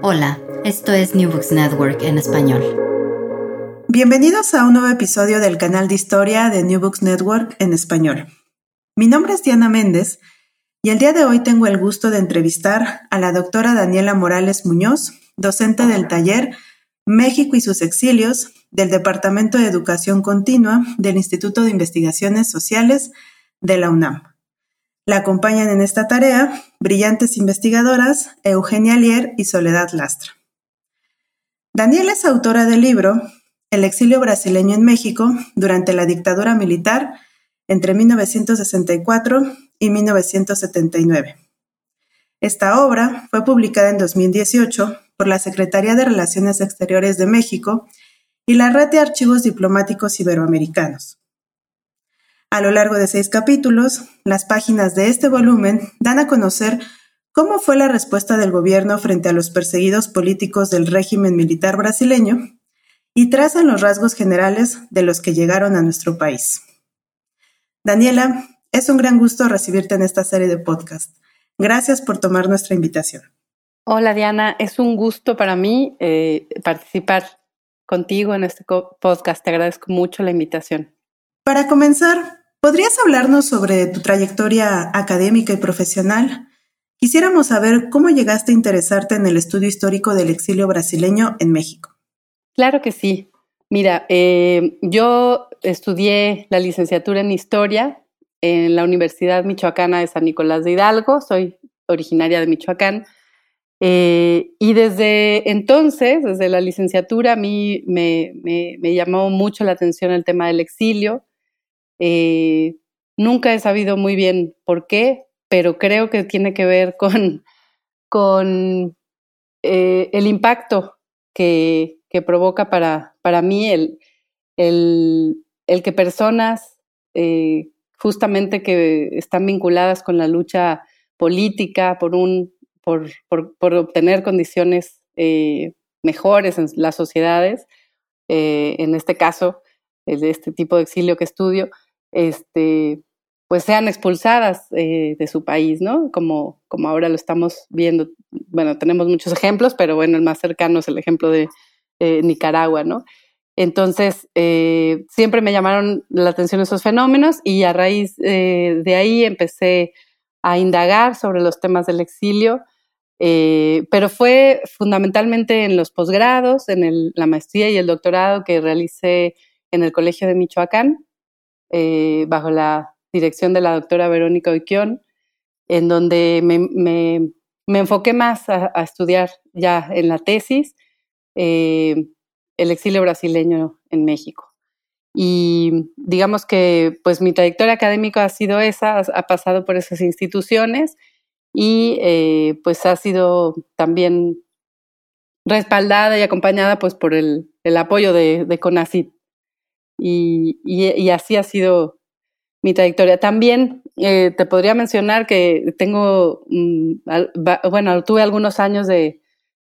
Hola, esto es New Books Network en español. Bienvenidos a un nuevo episodio del canal de historia de New Books Network en español. Mi nombre es Diana Méndez y el día de hoy tengo el gusto de entrevistar a la doctora Daniela Morales Muñoz, docente del taller México y sus exilios del Departamento de Educación Continua del Instituto de Investigaciones Sociales de la UNAM. La acompañan en esta tarea brillantes investigadoras Eugenia Lier y Soledad Lastra. Daniela es autora del libro El exilio brasileño en México durante la dictadura militar entre 1964 y 1979. Esta obra fue publicada en 2018 por la Secretaría de Relaciones Exteriores de México y la Red de Archivos Diplomáticos Iberoamericanos. A lo largo de seis capítulos, las páginas de este volumen dan a conocer cómo fue la respuesta del gobierno frente a los perseguidos políticos del régimen militar brasileño y trazan los rasgos generales de los que llegaron a nuestro país. Daniela, es un gran gusto recibirte en esta serie de podcast. Gracias por tomar nuestra invitación. Hola Diana, es un gusto para mí eh, participar contigo en este podcast. Te agradezco mucho la invitación. Para comenzar, ¿podrías hablarnos sobre tu trayectoria académica y profesional? Quisiéramos saber cómo llegaste a interesarte en el estudio histórico del exilio brasileño en México. Claro que sí. Mira, eh, yo estudié la licenciatura en historia en la Universidad Michoacana de San Nicolás de Hidalgo, soy originaria de Michoacán, eh, y desde entonces, desde la licenciatura, a mí me, llamó mucho la atención el tema del exilio. Eh, nunca he sabido muy bien por qué, pero creo que tiene que ver con, con eh, el impacto que, que, provoca para, para mí el, el, el que personas eh, justamente que están vinculadas con la lucha política por, un, por, por, obtener condiciones mejores en las sociedades, en este caso, de este tipo de exilio que estudio, este, pues sean expulsadas eh, de su país, ¿no? Como, como ahora lo estamos viendo. Bueno, tenemos muchos ejemplos, pero bueno, el más cercano es el ejemplo de eh, Nicaragua, ¿no? Entonces, eh, siempre me llamaron la atención esos fenómenos y a raíz de ahí empecé a indagar sobre los temas del exilio, pero fue fundamentalmente en los posgrados, en la maestría y el doctorado que realicé en el Colegio de Michoacán, eh, bajo la dirección de la doctora Verónica Oiquión, en donde me, me, enfoqué más a, estudiar ya en la tesis eh, el exilio brasileño en México. Y digamos que pues mi trayectoria académica ha sido esa, ha pasado por esas instituciones y eh, pues ha sido también respaldada y acompañada pues por el, el apoyo de, de. Y, así ha sido mi trayectoria. También eh, te podría mencionar que tengo, mm, bueno, tuve algunos años de,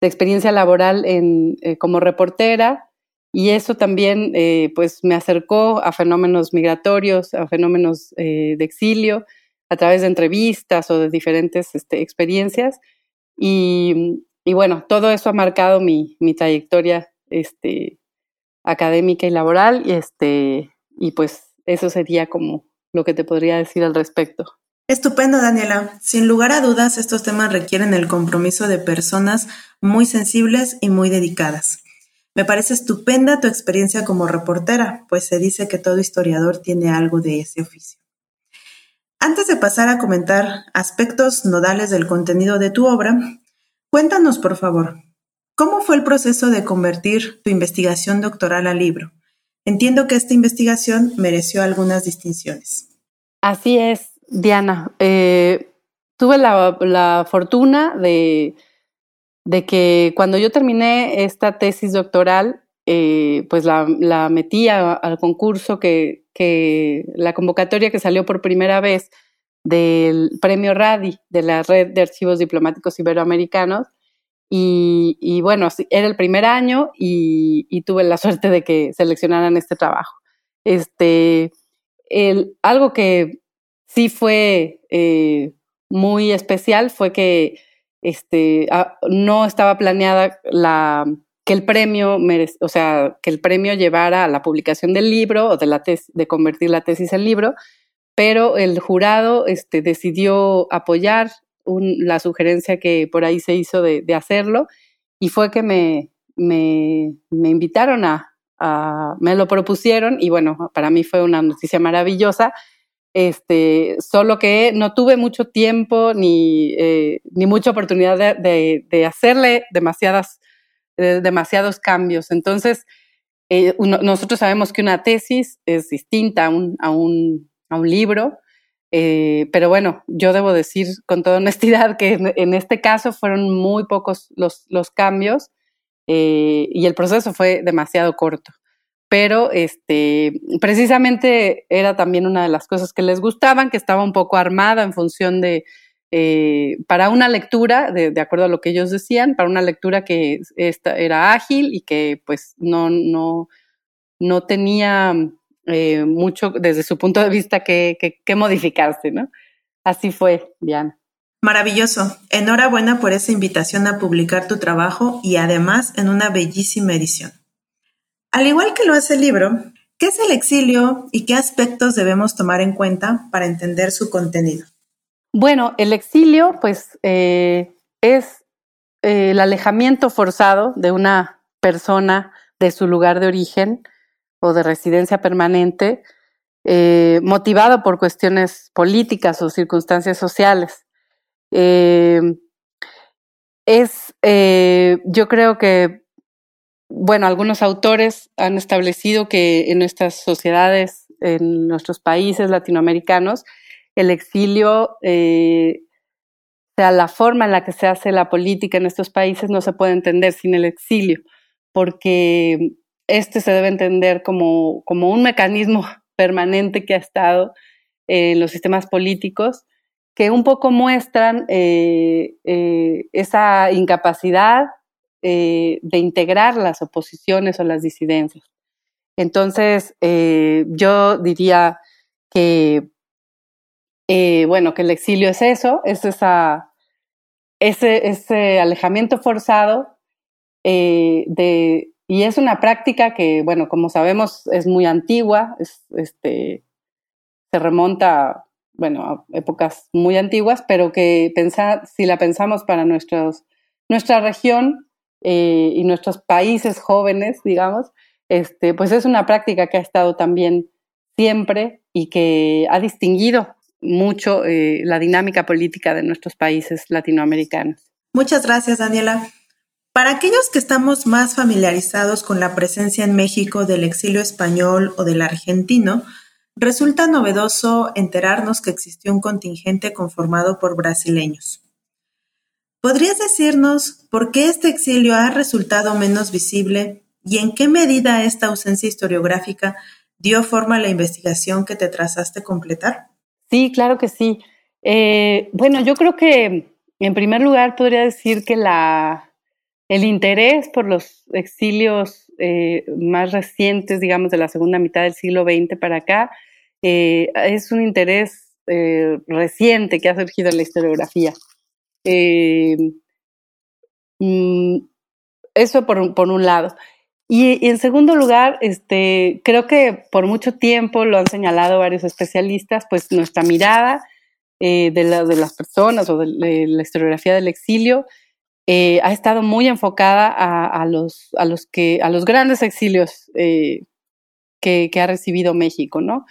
experiencia laboral en, eh, como reportera y eso también eh, pues me acercó a fenómenos migratorios, a fenómenos de exilio, a través de entrevistas o de diferentes este, experiencias. Y, bueno, todo eso ha marcado mi, mi trayectoria este, académica y laboral y, este, y pues eso sería como lo que te podría decir al respecto. Estupendo, Daniela. Sin lugar a dudas, estos temas requieren el compromiso de personas muy sensibles y muy dedicadas. Me parece estupenda tu experiencia como reportera, pues se dice que todo historiador tiene algo de ese oficio. Antes de pasar a comentar aspectos nodales del contenido de tu obra, cuéntanos, por favor, ¿cómo fue el proceso de convertir tu investigación doctoral a libro? Entiendo que esta investigación mereció algunas distinciones. Así es. Diana, eh, tuve la, fortuna de, que cuando yo terminé esta tesis doctoral, eh, pues la, metí al concurso que, la convocatoria que salió por primera vez del premio RADI de la Red de Archivos Diplomáticos Iberoamericanos. Y, bueno, era el primer año y, tuve la suerte de que seleccionaran este trabajo. Este, algo que sí fue eh, muy especial fue que este, ah, no estaba planeada la, que el premio, o sea, que el premio llevara a la publicación del libro o de, la de convertir la tesis en libro, pero el jurado este, decidió apoyar la sugerencia que por ahí se hizo de, hacerlo y fue que me, me, invitaron a, a, me lo propusieron y bueno, para mí fue una noticia maravillosa este, solo que no tuve mucho tiempo ni, eh, ni mucha oportunidad de, de, hacerle demasiadas, eh, demasiados cambios. Entonces, eh, nosotros sabemos que una tesis es distinta a un, a un, a un libro, pero bueno, yo debo decir con toda honestidad que en, este caso fueron muy pocos los, los cambios y el proceso fue demasiado corto. Pero este, precisamente era también una de las cosas que les gustaban, que estaba un poco armada en función de, eh, para una lectura, de, acuerdo a lo que ellos decían, para una lectura que esta, era ágil y que pues no, no, no tenía eh, mucho desde su punto de vista que, que, modificarse, ¿no? Así fue, Diana. Maravilloso. Enhorabuena por esa invitación a publicar tu trabajo y además en una bellísima edición. Al igual que lo hace el libro, ¿qué es el exilio y qué aspectos debemos tomar en cuenta para entender su contenido? Bueno, el exilio, pues, eh, es eh, el alejamiento forzado de una persona de su lugar de origen o de residencia permanente, eh, motivado por cuestiones políticas o circunstancias sociales. es, yo creo que bueno, algunos autores han establecido que en nuestras sociedades, en nuestros países latinoamericanos, el exilio, eh, sea la forma en la que se hace la política en estos países, no se puede entender sin el exilio, porque este se debe entender como, como un mecanismo permanente que ha estado en los sistemas políticos que un poco muestran eh, eh, esa incapacidad eh, de integrar las oposiciones o las disidencias. Entonces, yo diría que, bueno, que el exilio es eso, es esa, ese, ese alejamiento forzado de, y es una práctica que, bueno, como sabemos, es muy antigua, este, se remonta, bueno, a épocas muy antiguas, pero que pensar, si la pensamos para nuestros, nuestra región, eh, y nuestros países jóvenes, digamos, este, pues es una práctica que ha estado también siempre y que ha distinguido mucho eh, la dinámica política de nuestros países latinoamericanos. Muchas gracias, Daniela. Para aquellos que estamos más familiarizados con la presencia en México del exilio español o del argentino, resulta novedoso enterarnos que existió un contingente conformado por brasileños. ¿Podrías decirnos por qué este exilio ha resultado menos visible y en qué medida esta ausencia historiográfica dio forma a la investigación que te trazaste completar? Sí, claro que sí. Eh, bueno, yo creo que en primer lugar podría decir que la, el interés por los exilios eh, más recientes, digamos, de la segunda mitad del siglo XX para acá, eh, es un interés eh, reciente que ha surgido en la historiografía. Mm, eso por, por, un lado. Y, en segundo lugar, este, creo que por mucho tiempo lo han señalado varios especialistas, pues nuestra mirada de, la, de, las personas o de la historiografía del exilio eh, ha estado muy enfocada a, los, a, los, que, a los grandes exilios eh, que, ha recibido México, ¿no?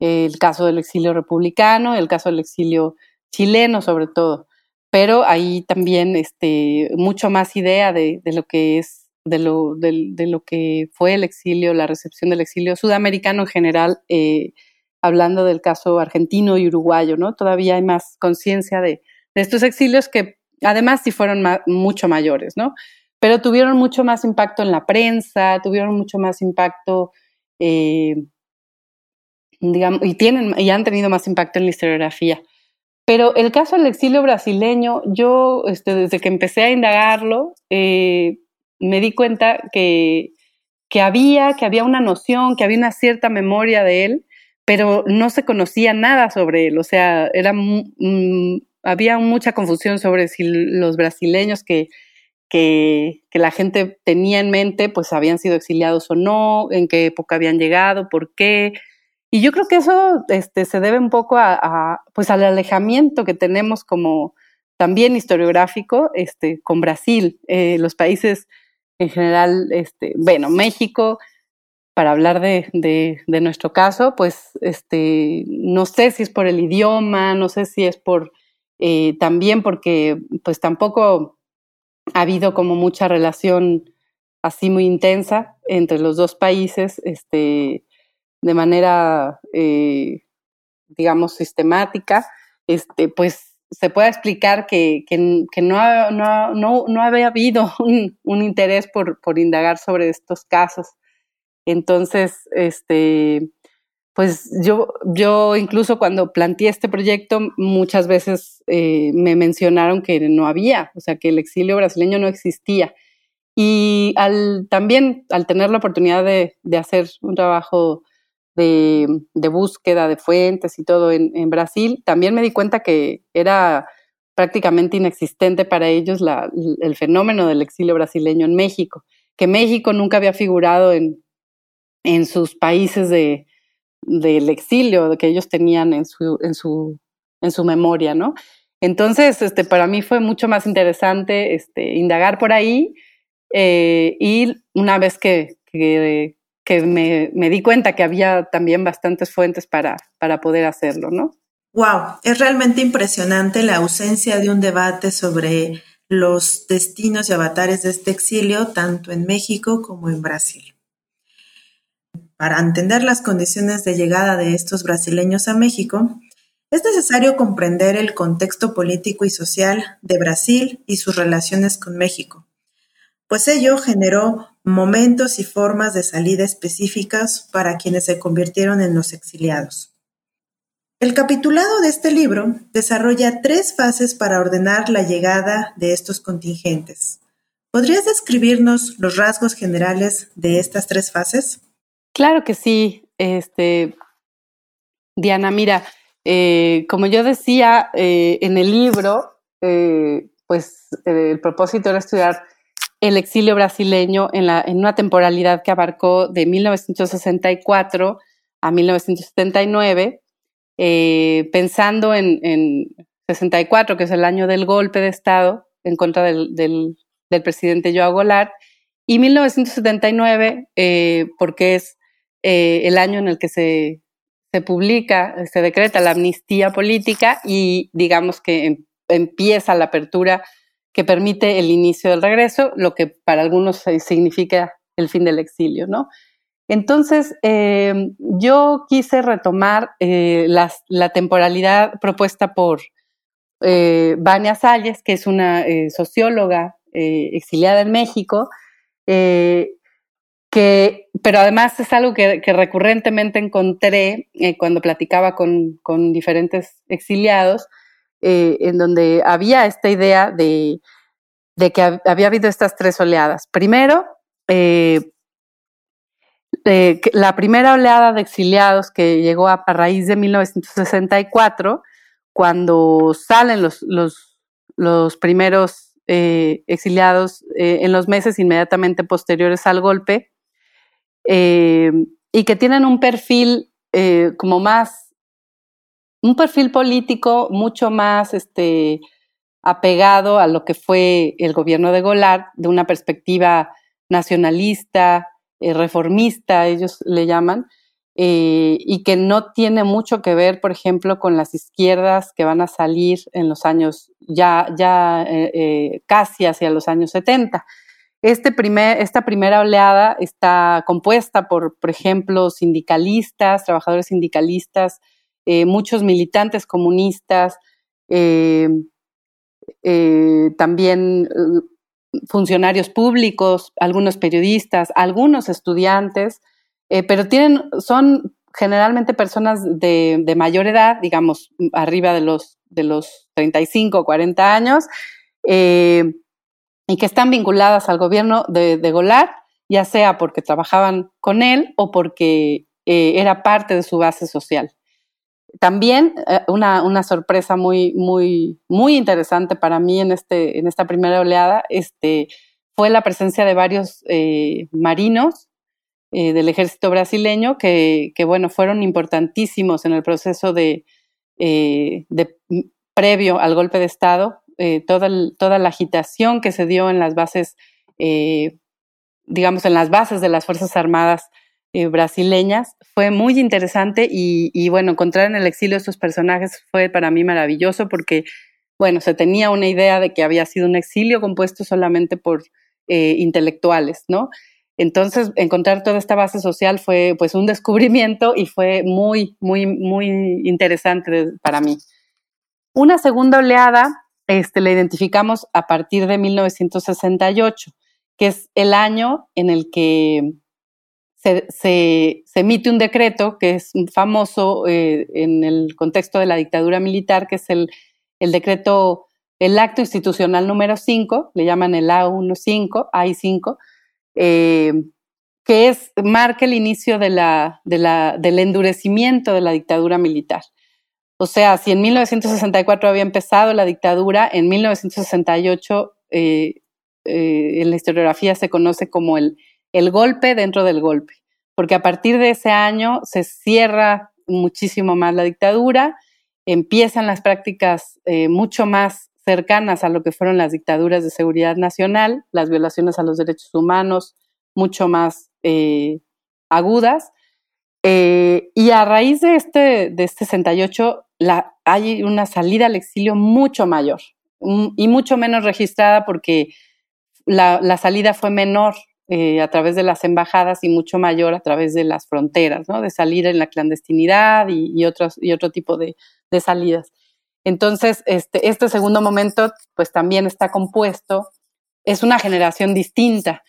El caso del exilio republicano, el caso del exilio chileno sobre todo, pero hay también este, mucho más idea de, lo que es, de lo, de, lo que fue el exilio, la recepción del exilio sudamericano en general, eh, hablando del caso argentino y uruguayo, ¿no? Todavía hay más conciencia de, de estos exilios que Además, sí fueron mucho mayores, ¿no? Pero tuvieron mucho más impacto en la prensa, tuvieron mucho más impacto, eh, digamos, y, tienen, y han tenido más impacto en la historiografía. Pero el caso del exilio brasileño, yo este, desde que empecé a indagarlo, eh, me di cuenta que, que, había, que había una noción, que había una cierta memoria de él, pero no se conocía nada sobre él. O sea, era había mucha confusión sobre si los brasileños que, que, la gente tenía en mente, pues habían sido exiliados o no, en qué época habían llegado, por qué. Y yo creo que eso este, se debe un poco a, pues al alejamiento que tenemos como también historiográfico este, con Brasil, eh, los países en general, este, bueno, México, para hablar de, de, de, nuestro caso, pues este, no sé si es por el idioma, no sé si es por eh, también porque pues tampoco ha habido como mucha relación así muy intensa entre los dos países, este, de manera, eh, digamos, sistemática, este, pues se puede explicar que, que, no, no, no, no, había habido un, un interés por, por, indagar sobre estos casos. Entonces, este, pues yo, yo incluso cuando planteé este proyecto, muchas veces eh, me mencionaron que no había, o sea, que el exilio brasileño no existía. Y al, también al tener la oportunidad de, de hacer un trabajo de, de, búsqueda de fuentes y todo en, en, Brasil, también me di cuenta que era prácticamente inexistente para ellos el fenómeno del exilio brasileño en México, que México nunca había figurado en, en sus países de, del exilio que ellos tenían en su, en su, en su memoria, ¿no? Entonces, este, para mí fue mucho más interesante este, indagar por ahí eh, y una vez que, que, me, me, di cuenta que había también bastantes fuentes para, para poder hacerlo, ¿no? Wow, es realmente impresionante la ausencia de un debate sobre los destinos y avatares de este exilio, tanto en México como en Brasil. Para entender las condiciones de llegada de estos brasileños a México, es necesario comprender el contexto político y social de Brasil y sus relaciones con México, pues ello generó momentos y formas de salida específicas para quienes se convirtieron en los exiliados. El capitulado de este libro desarrolla tres fases para ordenar la llegada de estos contingentes. ¿Podrías describirnos los rasgos generales de estas tres fases? Claro que sí, este, Diana, mira, eh, como yo decía eh, en el libro, eh, pues el propósito era estudiar el exilio brasileño en, una temporalidad que abarcó de 1964 a 1979, pensando en, en, 64, que es el año del golpe de Estado en contra del presidente Joao Goulart, y 1979, porque es eh, el año en el que se, se, publica, se decreta la amnistía política y digamos que em, empieza la apertura que permite el inicio del regreso, lo que para algunos significa el fin del exilio, ¿no? Entonces, em, yo quise retomar eh, la temporalidad propuesta por eh, Vania Salles, que es una socióloga exiliada en México, que, pero además es algo que, recurrentemente encontré eh, cuando platicaba con, con diferentes exiliados, eh, en donde había esta idea de, de que había habido estas tres oleadas. Primero, eh, la primera oleada de exiliados que llegó a, raíz de 1964, cuando salen los, los, primeros exiliados en los meses inmediatamente posteriores al golpe, y que tienen un perfil como más, un perfil político mucho más, este, apegado a lo que fue el gobierno de Golar, de una perspectiva nacionalista, eh, reformista, ellos le llaman, eh, y que no tiene mucho que ver, por ejemplo, con las izquierdas que van a salir en los años, ya, ya eh, casi hacia los años 70. Este primer, esta primera oleada está compuesta por, por ejemplo, sindicalistas, trabajadores sindicalistas, muchos militantes comunistas, eh, también eh, funcionarios públicos, algunos periodistas, algunos estudiantes, eh, pero tienen, son generalmente personas de, mayor edad, digamos, arriba de los, de los 35 o 40 años, y que están vinculadas al gobierno de, de, Golar, ya sea porque trabajaban con él o porque era parte de su base social. También eh, una, sorpresa muy, muy, muy interesante para mí en, este, en esta primera oleada este, fue la presencia de varios eh, marinos eh, del ejército brasileño que, bueno, fueron importantísimos en el proceso de, previo al golpe de Estado, toda, toda la agitación que se dio en las bases, digamos, en las bases de las Fuerzas Armadas eh, brasileñas. Fue muy interesante y, bueno, encontrar en el exilio estos personajes fue para mí maravilloso porque, bueno, se tenía una idea de que había sido un exilio compuesto solamente por eh, intelectuales, ¿no? Entonces, encontrar toda esta base social fue pues un descubrimiento y fue muy, muy, muy interesante para mí. Una segunda oleada este, la identificamos a partir de 1968, que es el año en el que se, emite un decreto que es famoso eh, en el contexto de la dictadura militar, que es el, decreto, el acto institucional número 5, le llaman el A15, AI5, eh, que es, marca el inicio de la, del endurecimiento de la dictadura militar. O sea, si en 1964 había empezado la dictadura, en 1968 eh, en la historiografía se conoce como el, golpe dentro del golpe, porque a partir de ese año se cierra muchísimo más la dictadura, empiezan las prácticas eh, mucho más cercanas a lo que fueron las dictaduras de seguridad nacional, las violaciones a los derechos humanos mucho más eh, agudas. Eh, y a raíz de este, de este 68 la, hay una salida al exilio mucho mayor mm, y mucho menos registrada porque la, la salida fue menor eh, a través de las embajadas y mucho mayor a través de las fronteras, ¿no? De salir en la clandestinidad y, otros, y otro tipo de, salidas. Entonces, este, este segundo momento, pues también está compuesto, es una generación distinta,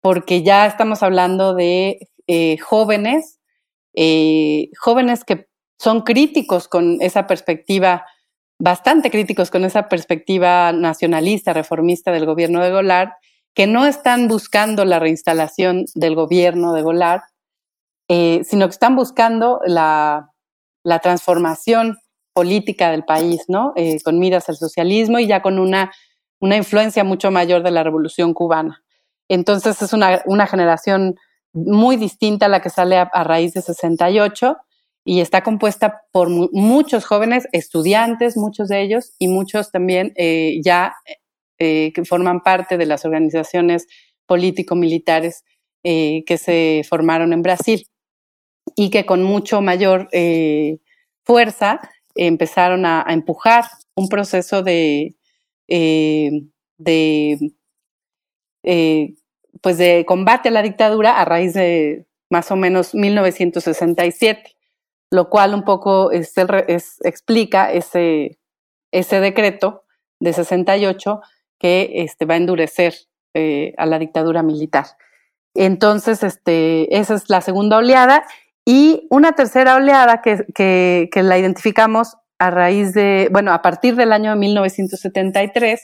porque ya estamos hablando de eh, jóvenes, eh, jóvenes que son críticos con esa perspectiva, bastante críticos con esa perspectiva nacionalista, reformista del gobierno de Golar, que no están buscando la reinstalación del gobierno de Golar, eh, sino que están buscando la, transformación política del país, ¿no? Eh, con miras al socialismo y ya con una influencia mucho mayor de la revolución cubana. Entonces es una, generación muy distinta a la que sale a, raíz de 68 y está compuesta por muchos jóvenes estudiantes, muchos de ellos, y muchos también eh, ya eh, que forman parte de las organizaciones político-militares eh, que se formaron en Brasil y que con mucho mayor fuerza empezaron a, empujar un proceso de, pues de combate a la dictadura a raíz de más o menos 1967, lo cual un poco explica ese, ese decreto de 68 que este, va a endurecer eh, a la dictadura militar. Entonces, este, esa es la segunda oleada. Y una tercera oleada que, que, la identificamos a raíz de, bueno, a partir del año 1973,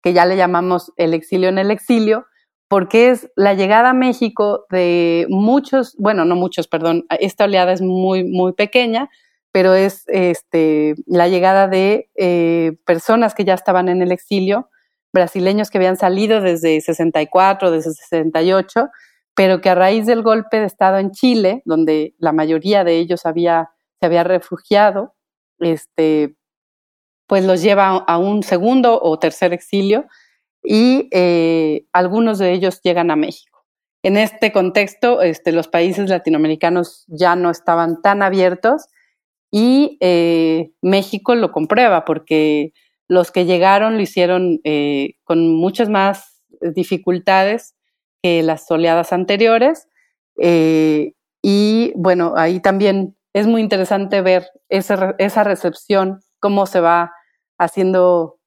que ya le llamamos el exilio en el exilio, porque es la llegada a México de muchos, bueno, no muchos, perdón, esta oleada es muy, muy pequeña, pero es este, la llegada de eh, personas que ya estaban en el exilio, brasileños que habían salido desde 64, desde 68, pero que a raíz del golpe de Estado en Chile, donde la mayoría de ellos había, se había refugiado, este, pues los lleva a un segundo o tercer exilio y eh, algunos de ellos llegan a México. En este contexto, este, los países latinoamericanos ya no estaban tan abiertos y eh, México lo comprueba porque los que llegaron lo hicieron eh, con muchas más dificultades que las oleadas anteriores. y bueno, ahí también es muy interesante ver esa, esa recepción, cómo se va haciendo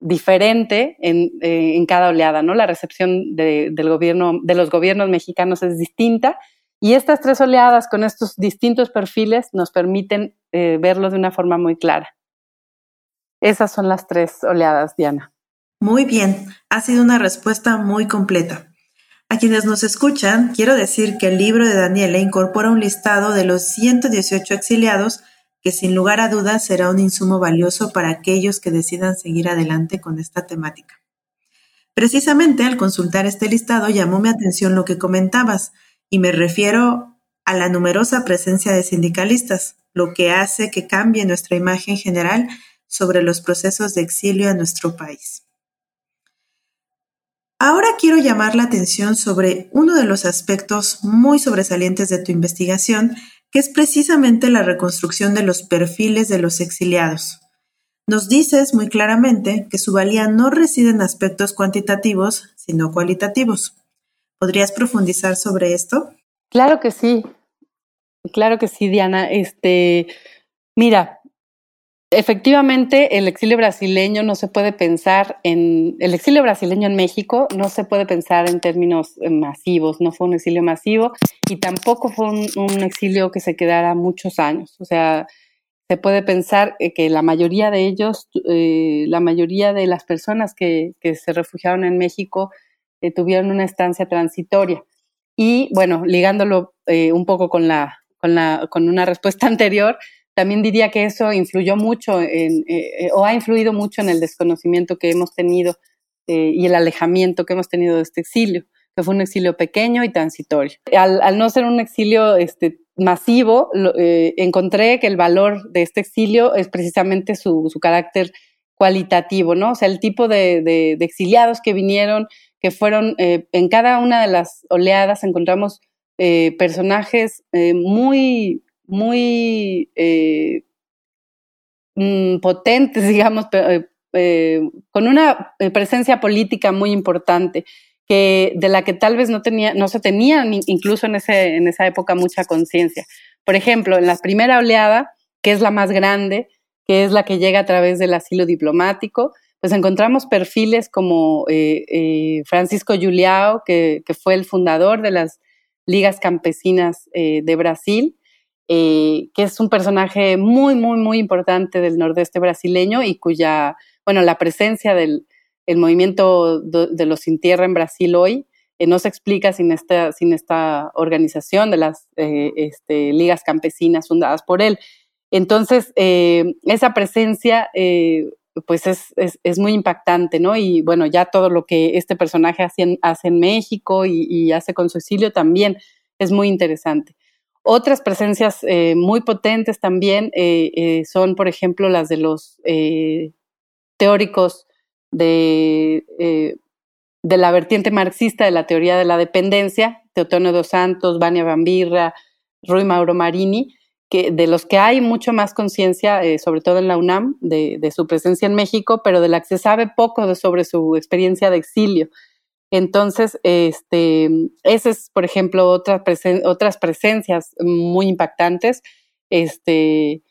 diferente en, eh, en, cada oleada, ¿no? La recepción de, del gobierno, de los gobiernos mexicanos es distinta y estas tres oleadas con estos distintos perfiles nos permiten eh, verlo de una forma muy clara. Esas son las tres oleadas, Diana. Muy bien, ha sido una respuesta muy completa. A quienes nos escuchan, quiero decir que el libro de Daniela incorpora un listado de los 118 exiliados que sin lugar a dudas será un insumo valioso para aquellos que decidan seguir adelante con esta temática. Precisamente al consultar este listado llamó mi atención lo que comentabas, y me refiero a la numerosa presencia de sindicalistas, lo que hace que cambie nuestra imagen general sobre los procesos de exilio en nuestro país. Ahora quiero llamar la atención sobre uno de los aspectos muy sobresalientes de tu investigación que es precisamente la reconstrucción de los perfiles de los exiliados. Nos dices muy claramente que su valía no reside en aspectos cuantitativos, sino cualitativos. ¿Podrías profundizar sobre esto? Claro que sí. Claro que sí, Diana. Este, mira, efectivamente el exilio brasileño no se puede pensar en el exilio brasileño en México no se puede pensar en términos eh, masivos, no fue un exilio masivo y tampoco fue un, exilio que se quedara muchos años. O sea, se puede pensar eh, que la mayoría de ellos, eh, la mayoría de las personas que, se refugiaron en México tuvieron una estancia transitoria. Y bueno, ligándolo un poco con, la, con, la, con una respuesta anterior, también diría que eso influyó mucho en, eh, o ha influido mucho en el desconocimiento que hemos tenido eh, y el alejamiento que hemos tenido de este exilio, que fue un exilio pequeño y transitorio. Al, no ser un exilio este, masivo, eh, encontré que el valor de este exilio es precisamente su, carácter cualitativo, ¿no? O sea, el tipo de exiliados que vinieron, que fueron, en cada una de las oleadas encontramos personajes muy muy eh, mm, potentes, digamos, eh, eh, con una presencia política muy importante, que, de la que tal vez no, tenía, no se tenía incluso en, ese, en esa época mucha conciencia. Por ejemplo, en la primera oleada, que es la más grande, que es la que llega a través del asilo diplomático, pues encontramos perfiles como Francisco Juliao, que, que, fue el fundador de las ligas campesinas de Brasil, eh, que es un personaje muy, muy, muy importante del nordeste brasileño y cuya, bueno, la presencia del el movimiento de, los sin tierra en Brasil hoy eh, no se explica sin esta, sin esta organización de las eh, este, ligas campesinas fundadas por él. Entonces, esa presencia pues es, es, muy impactante, ¿no? Y bueno, ya todo lo que este personaje hace en, hace en México y, y, hace con su exilio también es muy interesante. Otras presencias eh, muy potentes también eh, eh, son, por ejemplo, las de los teóricos de, la vertiente marxista de la teoría de la dependencia, Teotonio dos Santos, Vania Bambirra, Rui Mauro Marini, de los que hay mucho más conciencia, sobre todo en la UNAM, de, de, su presencia en México, pero de la que se sabe poco sobre su experiencia de exilio. Entonces, este, es, por ejemplo, otras, otras presencias muy impactantes este,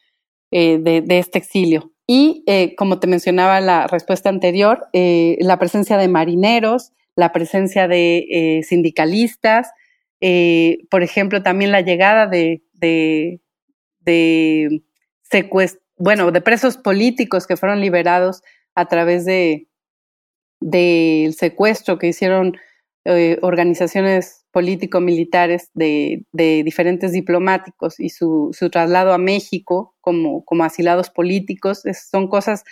eh, de, este exilio. Y eh, como te mencionaba la respuesta anterior, eh, la presencia de marineros, la presencia de sindicalistas, por ejemplo, también la llegada de, de, de bueno, de presos políticos que fueron liberados a través de, del secuestro que hicieron eh, organizaciones político-militares de, diferentes diplomáticos y su, traslado a México como, como asilados políticos, son cosas,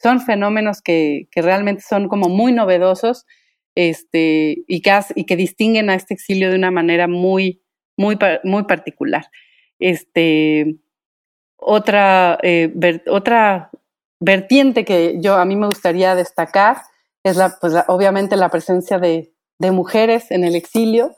son fenómenos que, realmente son como muy novedosos este, y, que, y que distinguen a este exilio de una manera muy, muy, muy particular. Este, otra, eh, otra vertiente que yo a mí me gustaría destacar es la, pues obviamente la presencia de, de mujeres en el exilio,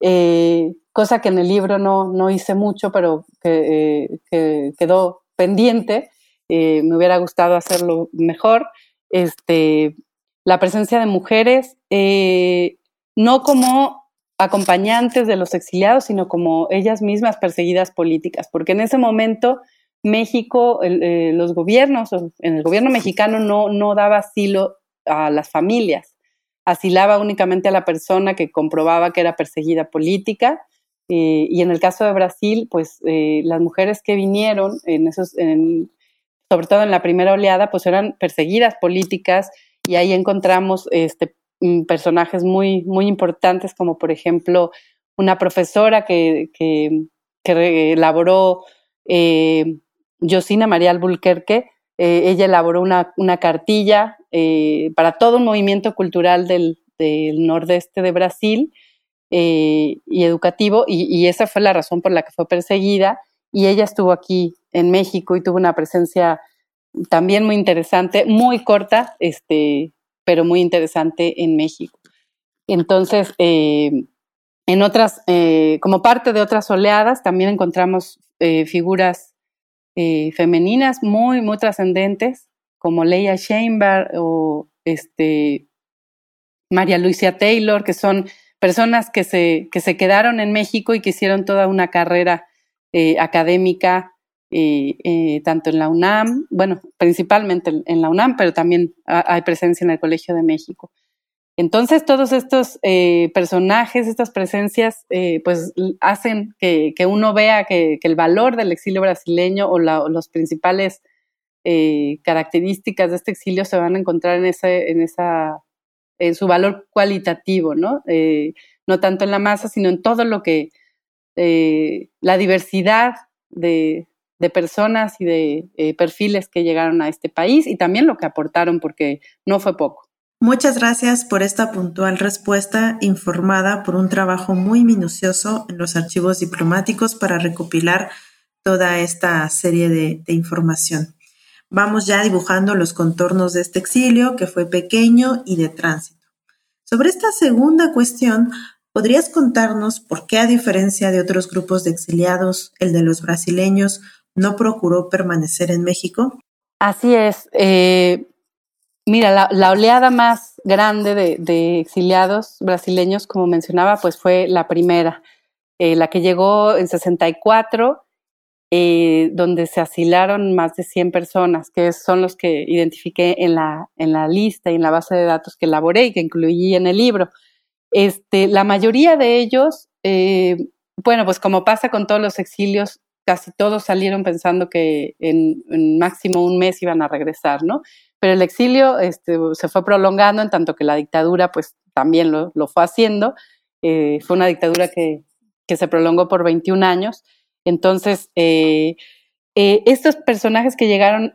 eh, cosa que en el libro no, no hice mucho, pero que, eh, quedó pendiente. Eh, me hubiera gustado hacerlo mejor. Este, la presencia de mujeres, no como acompañantes de los exiliados, sino como ellas mismas perseguidas políticas, porque en ese momento México, los gobiernos, en el gobierno mexicano no, no daba asilo a las familias asilaba únicamente a la persona que comprobaba que era perseguida política. Eh, y en el caso de Brasil, pues eh, las mujeres que vinieron, en esos, sobre todo en la primera oleada, pues eran perseguidas políticas y ahí encontramos este, mm, personajes muy, muy importantes, como por ejemplo una profesora que, que, elaboró eh, Josina María Albuquerque, ella elaboró una, una cartilla eh, para todo un movimiento cultural del, nordeste de Brasil eh, y educativo, y, esa fue la razón por la que fue perseguida, y ella estuvo aquí en México y tuvo una presencia también muy interesante, muy corta, este, pero muy interesante en México. Entonces, eh, en otras, como parte de otras oleadas, también encontramos figuras femeninas muy, muy trascendentes como Leia Sheinberg o este, María Luisa Taylor, que son personas que se, que se quedaron en México y que hicieron toda una carrera eh, académica, eh, eh, tanto en la UNAM, bueno, principalmente en la UNAM, pero también hay presencia en el Colegio de México. Entonces, todos estos personajes, estas presencias, pues hacen que, uno vea que, el valor del exilio brasileño o los principales eh, características de este exilio se van a encontrar en, en, esa, en su valor cualitativo, ¿no? Eh, no tanto en la masa, sino en todo lo que, eh, la diversidad de, de, personas y de perfiles que llegaron a este país y también lo que aportaron, porque no fue poco. Muchas gracias por esta puntual respuesta informada por un trabajo muy minucioso en los archivos diplomáticos para recopilar toda esta serie de, información. Vamos ya dibujando los contornos de este exilio que fue pequeño y de tránsito. Sobre esta segunda cuestión, ¿podrías contarnos por qué, a diferencia de otros grupos de exiliados, el de los brasileños no procuró permanecer en México? Así es. Eh, mira, la, oleada más grande de, exiliados brasileños, como mencionaba, pues fue la primera, eh, la que llegó en 64 eh, donde se asilaron más de 100 personas, que son los que identifiqué en la, en la lista y en la base de datos que elaboré y que incluí en el libro. Este, la mayoría de ellos, eh, bueno, pues como pasa con todos los exilios, casi todos salieron pensando que en, máximo un mes iban a regresar, ¿no? Pero el exilio este, se fue prolongando en tanto que la dictadura, pues también lo, lo fue haciendo. Eh, fue una dictadura que, que se prolongó por 21 años entonces, eh, eh, estos personajes que llegaron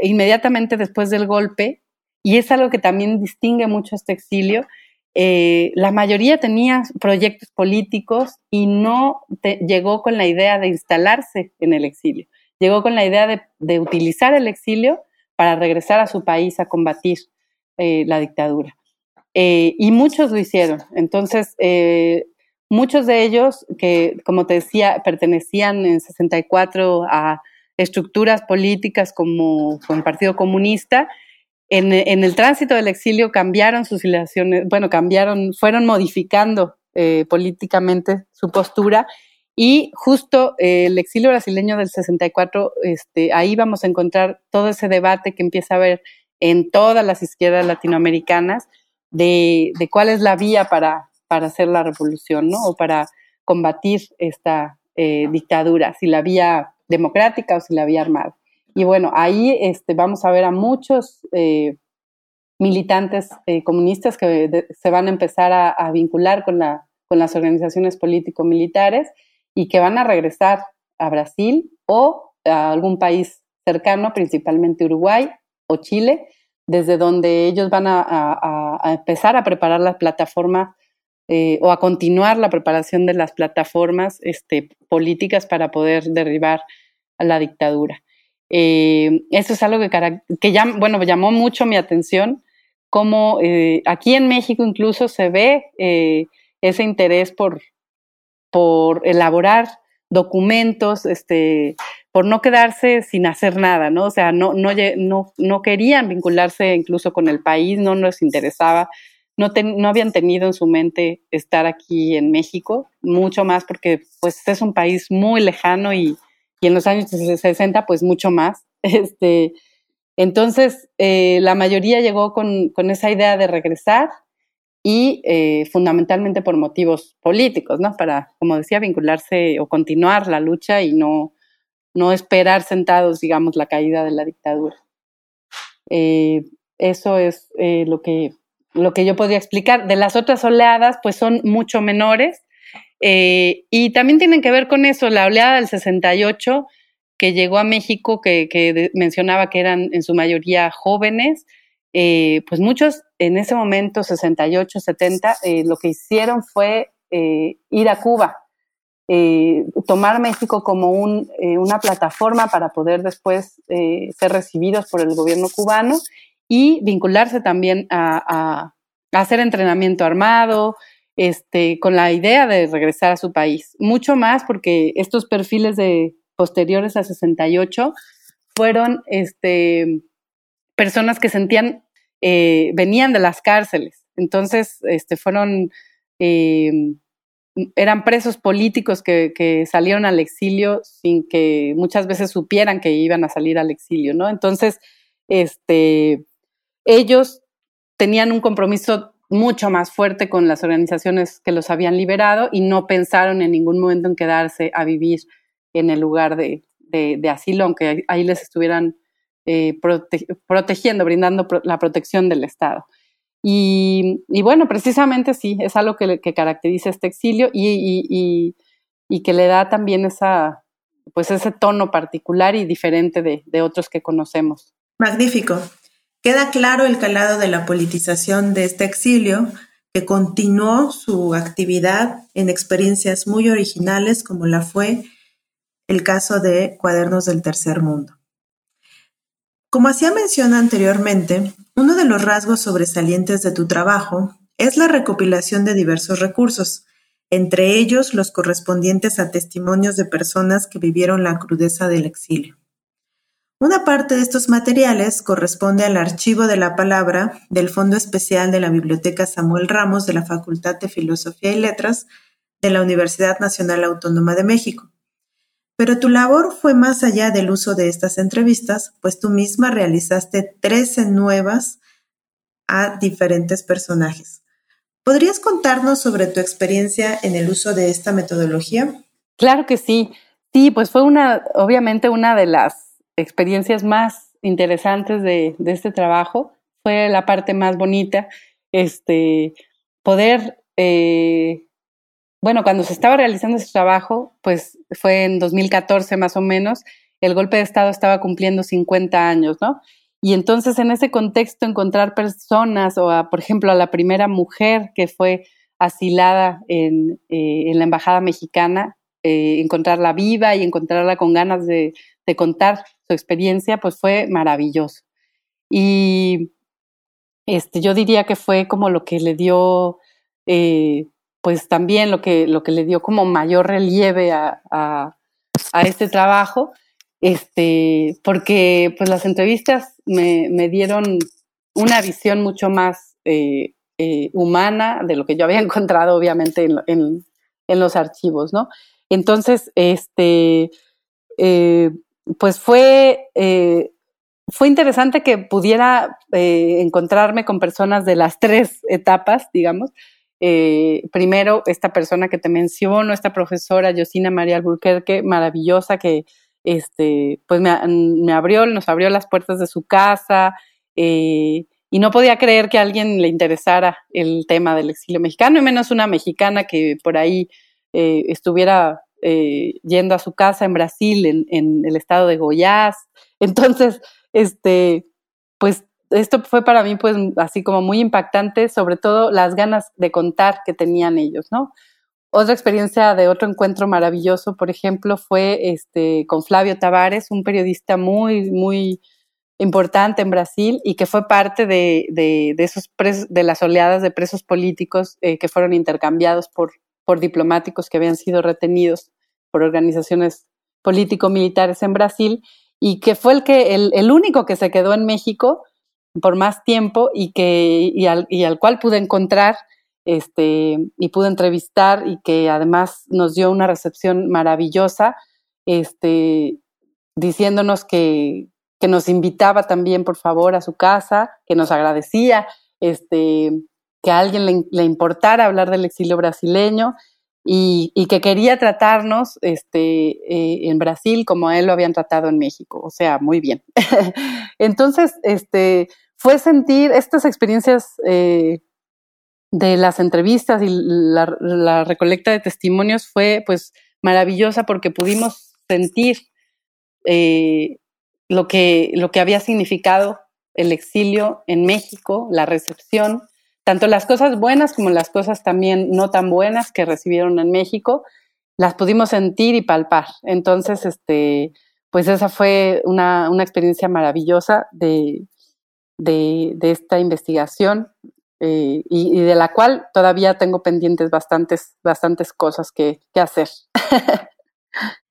inmediatamente después del golpe, y es algo que también distingue mucho este exilio, la mayoría tenía proyectos políticos y no llegó con la idea de instalarse en el exilio. Llegó con la idea de, utilizar el exilio para regresar a su país a combatir la dictadura. y muchos lo hicieron. Entonces, Muchos de ellos, que como te decía, pertenecían en 64 a estructuras políticas como, el Partido Comunista, en, el tránsito del exilio cambiaron sus filiaciones, bueno, cambiaron, fueron modificando eh, políticamente su postura y justo eh, el exilio brasileño del 64, este, ahí vamos a encontrar todo ese debate que empieza a haber en todas las izquierdas latinoamericanas de cuál es la vía para, para hacer la revolución, ¿no? O para combatir esta eh, dictadura, si la vía democrática o si la vía armada. Y bueno, ahí este, vamos a ver a muchos, eh, militantes comunistas que se van a empezar a, vincular con, la, con las organizaciones político-militares y que van a regresar a Brasil o a algún país cercano, principalmente Uruguay o Chile, desde donde ellos van a, empezar a preparar las plataformas eh, o a continuar la preparación de las plataformas este, políticas para poder derribar a la dictadura. Eh, eso es algo que, que bueno, llamó mucho mi atención como eh, aquí en México incluso se ve ese interés por, por elaborar documentos, este, por no quedarse sin hacer nada, ¿no? O sea, no, no, no, querían vincularse incluso con el país, no les interesaba, no, no habían tenido en su mente estar aquí en México, mucho más porque pues es un país muy lejano y, y en los años 60 pues mucho más. Este, entonces, eh, la mayoría llegó con, esa idea de regresar y eh, fundamentalmente por motivos políticos, ¿no? Para, como decía, vincularse o continuar la lucha y no, no esperar sentados, digamos, la caída de la dictadura. Eh, eso es lo, que, lo que yo podría explicar. De las otras oleadas, pues son mucho menores y también tienen que ver con eso. La oleada del 68 que llegó a México, que, mencionaba que eran en su mayoría jóvenes, eh, pues muchos en ese momento, 68, 70, eh, lo que hicieron fue eh, ir a Cuba, tomar México como una plataforma para poder después ser recibidos por el gobierno cubano y vincularse también a, hacer entrenamiento armado, este, con la idea de regresar a su país. Mucho más porque estos perfiles de, posteriores a 68 fueron este, personas que sentían, eh, venían de las cárceles. Entonces, este, fueron, eh, eran presos políticos que, salieron al exilio sin que muchas veces supieran que iban a salir al exilio, ¿no? Entonces, este, ellos tenían un compromiso mucho más fuerte con las organizaciones que los habían liberado y no pensaron en ningún momento en quedarse a vivir en el lugar de, asilo, aunque ahí les estuvieran eh, protegiendo, brindando la protección del Estado. Y, bueno, precisamente sí, es algo que, caracteriza este exilio y, que le da también esa, pues ese tono particular y diferente de, de otros que conocemos. Magnífico. Queda claro el calado de la politización de este exilio, que continuó su actividad en experiencias muy originales como la fue el caso de Cuadernos del Tercer Mundo. Como hacía mención anteriormente, uno de los rasgos sobresalientes de tu trabajo es la recopilación de diversos recursos, entre ellos los correspondientes a testimonios de personas que vivieron la crudeza del exilio. Una parte de estos materiales corresponde al archivo de la palabra del Fondo Especial de la Biblioteca Samuel Ramos de la Facultad de Filosofía y Letras de la Universidad Nacional Autónoma de México, pero tu labor fue más allá del uso de estas entrevistas, pues tú misma realizaste 13 nuevas a diferentes personajes. ¿Podrías contarnos sobre tu experiencia en el uso de esta metodología? Claro que sí. Sí, pues fue una, obviamente una de las experiencias más interesantes de, este trabajo. Fue la parte más bonita, este, poder eh, bueno, cuando se estaba realizando ese trabajo, pues fue en 2014 más o menos, el golpe de Estado estaba cumpliendo 50 años, ¿no? Y entonces en ese contexto encontrar personas o, por ejemplo, a la primera mujer que fue asilada en, eh, la Embajada Mexicana, eh, encontrarla viva y encontrarla con ganas de, contar su experiencia, pues fue maravilloso. Y este, yo diría que fue como lo que le dio eh, pues también lo que, lo que le dio como mayor relieve a, a, este trabajo, este, porque pues las entrevistas me, me dieron una visión mucho más eh, eh, humana de lo que yo había encontrado obviamente en, en, los archivos, ¿no? Entonces, este, eh, pues fue, fue interesante que pudiera encontrarme con personas de las tres etapas, digamos, eh, primero, esta persona que te menciono, esta profesora Josina María Alburquerque, maravillosa, que este, pues me, abrió, nos abrió las puertas de su casa, eh, y no podía creer que a alguien le interesara el tema del exilio mexicano, y menos una mexicana que por ahí eh, estuviera eh, yendo a su casa en Brasil, en, en, el estado de Goiás. Entonces, este, pues esto fue para mí pues así como muy impactante, sobre todo las ganas de contar que tenían ellos, ¿no? Otra experiencia de otro encuentro maravilloso, por ejemplo, fue este, con Flavio Tavares, un periodista muy, muy importante en Brasil y que fue parte de, de, de esos de las oleadas de presos políticos eh, que fueron intercambiados por, por diplomáticos que habían sido retenidos por organizaciones político-militares en Brasil y que fue el, que, el, el único que se quedó en México por más tiempo y, que, y, al, y al cual pude encontrar este, y pude entrevistar y que además nos dio una recepción maravillosa, este, diciéndonos que, que nos invitaba también, por favor, a su casa, que nos agradecía, este, que a alguien le, le importara hablar del exilio brasileño y, y que quería tratarnos este, eh, en Brasil como a él lo habían tratado en México. O sea, muy bien. Entonces, este, fue sentir estas experiencias eh, de las entrevistas y la, recolecta de testimonios fue pues maravillosa porque pudimos sentir eh, lo, que, lo que había significado el exilio en México, la recepción, tanto las cosas buenas como las cosas también no tan buenas que recibieron en México, las pudimos sentir y palpar. Entonces, este, pues esa fue una, una experiencia maravillosa de, de, esta investigación eh, y, y, de la cual todavía tengo pendientes bastantes, bastantes cosas que, que hacer.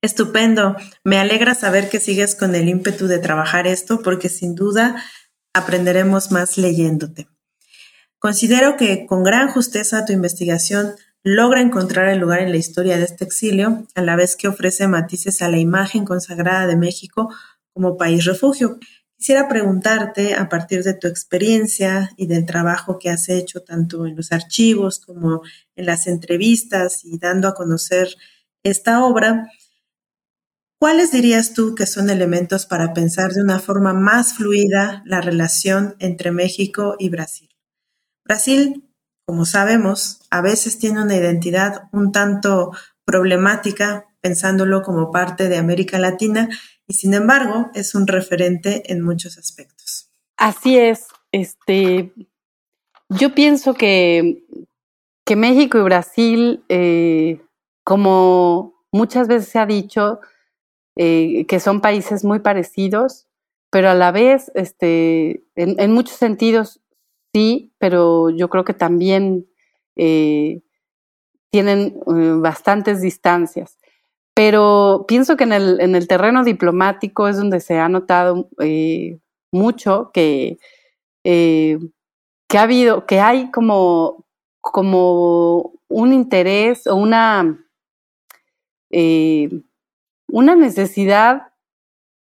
Estupendo. Me alegra saber que sigues con el ímpetu de trabajar esto porque sin duda aprenderemos más leyéndote. Considero que con gran justeza tu investigación logra encontrar el lugar en la historia de este exilio, a la vez que ofrece matices a la imagen consagrada de México como país refugio. Quisiera preguntarte, a partir de tu experiencia y del trabajo que has hecho tanto en los archivos como en las entrevistas y dando a conocer esta obra, ¿cuáles dirías tú que son elementos para pensar de una forma más fluida la relación entre México y Brasil? Brasil, como sabemos, a veces tiene una identidad un tanto problemática pensándolo como parte de América Latina y sin embargo es un referente en muchos aspectos. Así es, este, yo pienso que, que México y Brasil eh, como muchas veces se ha dicho, eh, que son países muy parecidos, pero a la vez, este, en, muchos sentidos sí, pero yo creo que también eh, tienen bastantes distancias. Pero pienso que en el, en el, terreno diplomático es donde se ha notado eh, mucho que, que ha habido, que hay como, como un interés o una eh, una necesidad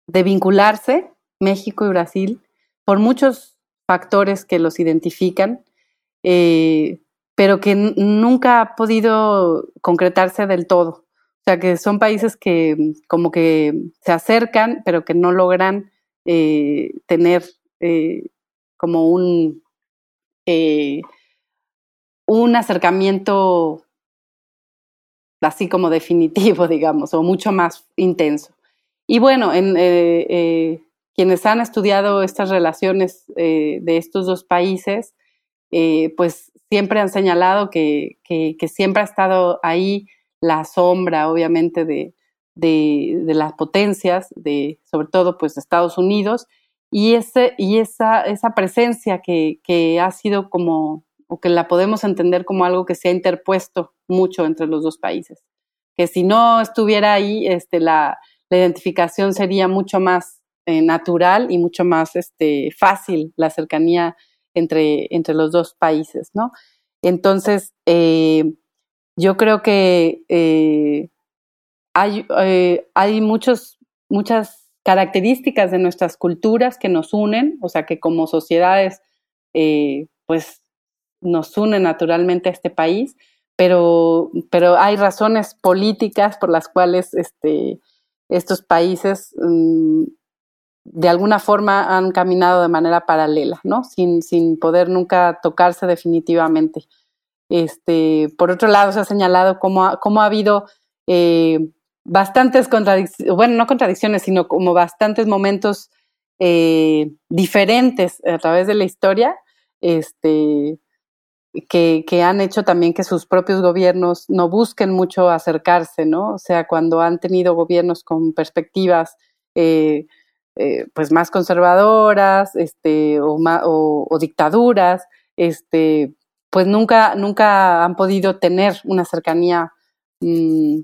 de vincularse, México y Brasil, por muchos factores que los identifican, eh, pero que nunca ha podido concretarse del todo. O sea, que son países que como que se acercan, pero que no logran eh, tener eh, como un, eh, un acercamiento así como definitivo, digamos, o mucho más intenso. Y bueno, en, quienes han estudiado estas relaciones de estos dos países, pues siempre han señalado que, que, siempre ha estado ahí la sombra, obviamente, de, de, de las potencias, de, sobre todo pues de Estados Unidos, y, ese, y esa, esa presencia que, que ha sido como o que la podemos entender como algo que se ha interpuesto mucho entre los dos países. Que si no estuviera ahí, este, la, la identificación sería mucho más eh, natural y mucho más este, fácil la cercanía entre, entre los dos países, ¿no? Entonces, eh, yo creo que eh, hay, eh, hay muchos, muchas características de nuestras culturas que nos unen, o sea, que como sociedades, eh, pues nos une naturalmente a este país, pero, pero hay razones políticas por las cuales este, estos países mmm, de alguna forma han caminado de manera paralela, ¿no? Sin, sin poder nunca tocarse definitivamente. Este, por otro lado, se ha señalado cómo ha, cómo ha habido eh, bastantes contradicciones, bueno, no contradicciones, sino como bastantes momentos eh, diferentes a través de la historia, este, que, han hecho también que sus propios gobiernos no busquen mucho acercarse, ¿no? O sea, cuando han tenido gobiernos con perspectivas eh, pues más conservadoras, este, o, o, dictaduras, este, pues nunca, nunca han podido tener una cercanía mm,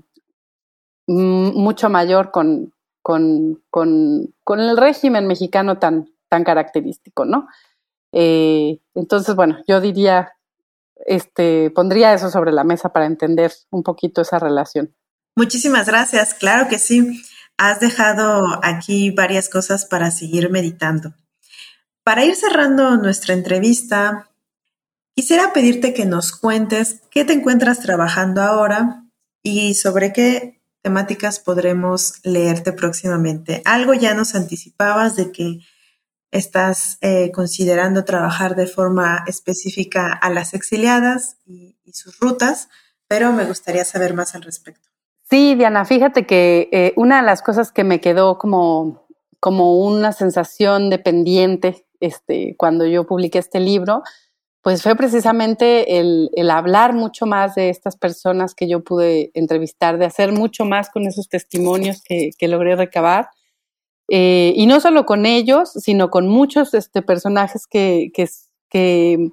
mucho mayor con, con, con, con, el régimen mexicano tan, tan característico, ¿no? Eh, entonces, bueno, yo diría, este, pondría eso sobre la mesa para entender un poquito esa relación. Muchísimas gracias, claro que sí. Has dejado aquí varias cosas para seguir meditando. Para ir cerrando nuestra entrevista, quisiera pedirte que nos cuentes qué te encuentras trabajando ahora y sobre qué temáticas podremos leerte próximamente. Algo ya nos anticipabas de que estás eh, considerando trabajar de forma específica a las exiliadas y, sus rutas, pero me gustaría saber más al respecto. Sí, Diana, fíjate que eh, una de las cosas que me quedó como, como una sensación de pendiente este, cuando yo publiqué este libro pues fue precisamente el, hablar mucho más de estas personas que yo pude entrevistar, de hacer mucho más con esos testimonios que, logré recabar. Eh, y no solo con ellos, sino con muchos este, personajes que, que,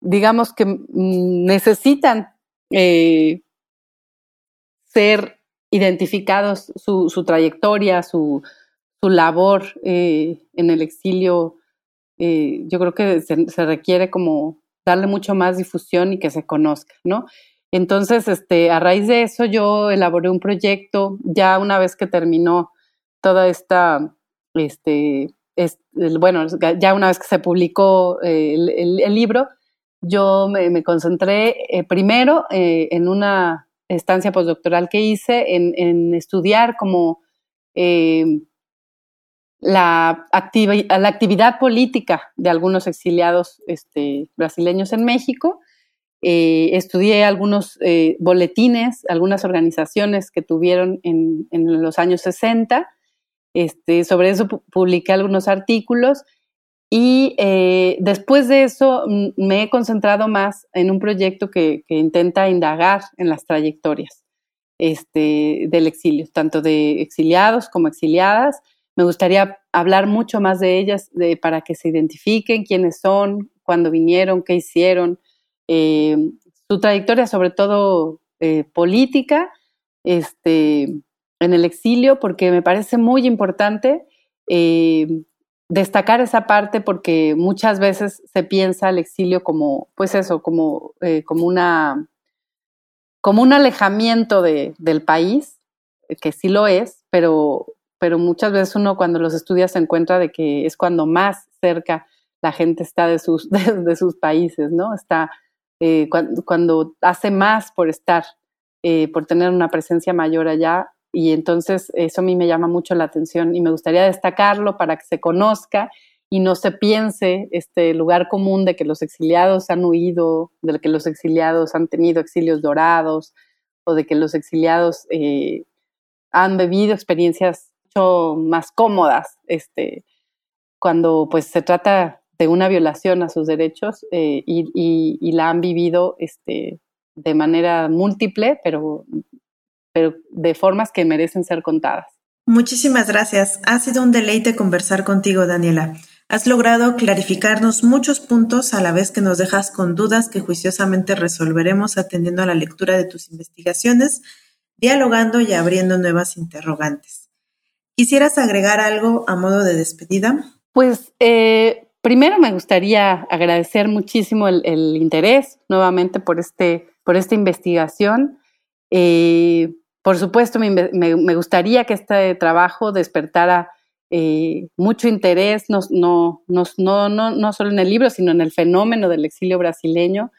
digamos que mm, necesitan eh, ser identificados su, su trayectoria, su, su labor eh, en el exilio eh, yo creo que se, requiere como darle mucho más difusión y que se conozca, ¿no? Entonces, este, a raíz de eso yo elaboré un proyecto, ya una vez que terminó toda esta, este, bueno, ya una vez que se publicó eh, el, libro, yo me, concentré eh, primero en una estancia postdoctoral que hice en, en estudiar como la, actividad política de algunos exiliados este, brasileños en México. Eh, estudié algunos eh, boletines, algunas organizaciones que tuvieron en, los años 60. Este, sobre eso publiqué algunos artículos y eh, después de eso me he concentrado más en un proyecto que, intenta indagar en las trayectorias este, del exilio, tanto de exiliados como exiliadas, me gustaría hablar mucho más de ellas para que se identifiquen quiénes son, cuándo vinieron, qué hicieron, eh, su trayectoria sobre todo eh, política este, en el exilio, porque me parece muy importante eh, destacar esa parte porque muchas veces se piensa el exilio como, pues eso, como, como, una, como un alejamiento de, del país, que sí lo es, pero pero muchas veces uno cuando los estudia se encuentra de que es cuando más cerca la gente está de sus, de, sus países, ¿no? Está eh, cuando, hace más por estar, eh, por tener una presencia mayor allá, y entonces eso a mí me llama mucho la atención y me gustaría destacarlo para que se conozca y no se piense este lugar común de que los exiliados han huido, de que los exiliados han tenido exilios dorados o de que los exiliados eh, han vivido experiencias más cómodas este, cuando pues se trata de una violación a sus derechos eh, y, la han vivido este, de manera múltiple, pero, pero de formas que merecen ser contadas. Muchísimas gracias. Ha sido un deleite conversar contigo, Daniela. Has logrado clarificarnos muchos puntos a la vez que nos dejas con dudas que juiciosamente resolveremos atendiendo a la lectura de tus investigaciones, dialogando y abriendo nuevas interrogantes. ¿Quisieras agregar algo a modo de despedida? Pues eh, primero me gustaría agradecer muchísimo el, interés nuevamente por, este, por esta investigación. Eh, por supuesto, me, gustaría que este trabajo despertara eh, mucho interés, no, no, no, no, solo en el libro, sino en el fenómeno del exilio brasileño,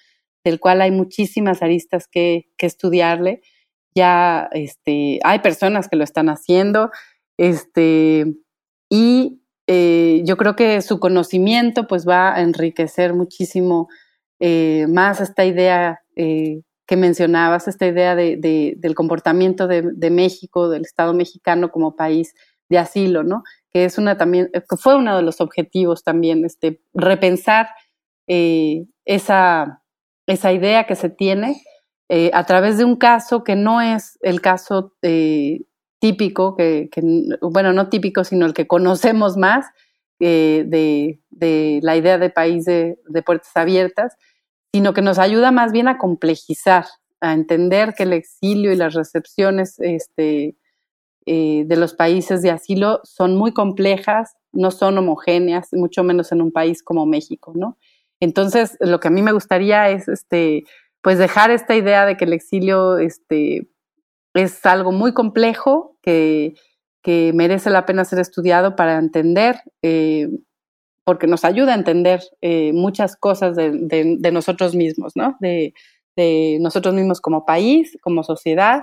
del cual hay muchísimas aristas que, que estudiarle. Ya este, hay personas que lo están haciendo. Este, y eh, yo creo que su conocimiento pues va a enriquecer muchísimo eh, más esta idea eh, que mencionabas, esta idea de, del comportamiento de, México, del Estado mexicano como país de asilo, ¿no? Que es una también, fue uno de los objetivos también, este, repensar esa, esa idea que se tiene a través de un caso que no es el caso típico, que, bueno, no típico, sino el que conocemos más eh, de, la idea de país de, puertas abiertas, sino que nos ayuda más bien a complejizar, a entender que el exilio y las recepciones este, eh, de los países de asilo son muy complejas, no son homogéneas, mucho menos en un país como México, ¿no? Entonces, lo que a mí me gustaría es, este, pues, dejar esta idea de que el exilio, este, es algo muy complejo que, merece la pena ser estudiado para entender, eh, porque nos ayuda a entender eh, muchas cosas de, nosotros mismos, ¿no? De, nosotros mismos como país, como sociedad,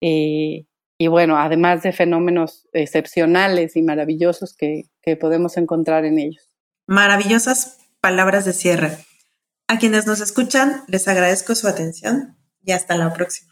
eh, y bueno, además de fenómenos excepcionales y maravillosos que, que podemos encontrar en ellos. Maravillosas palabras de cierre. A quienes nos escuchan, les agradezco su atención y hasta la próxima.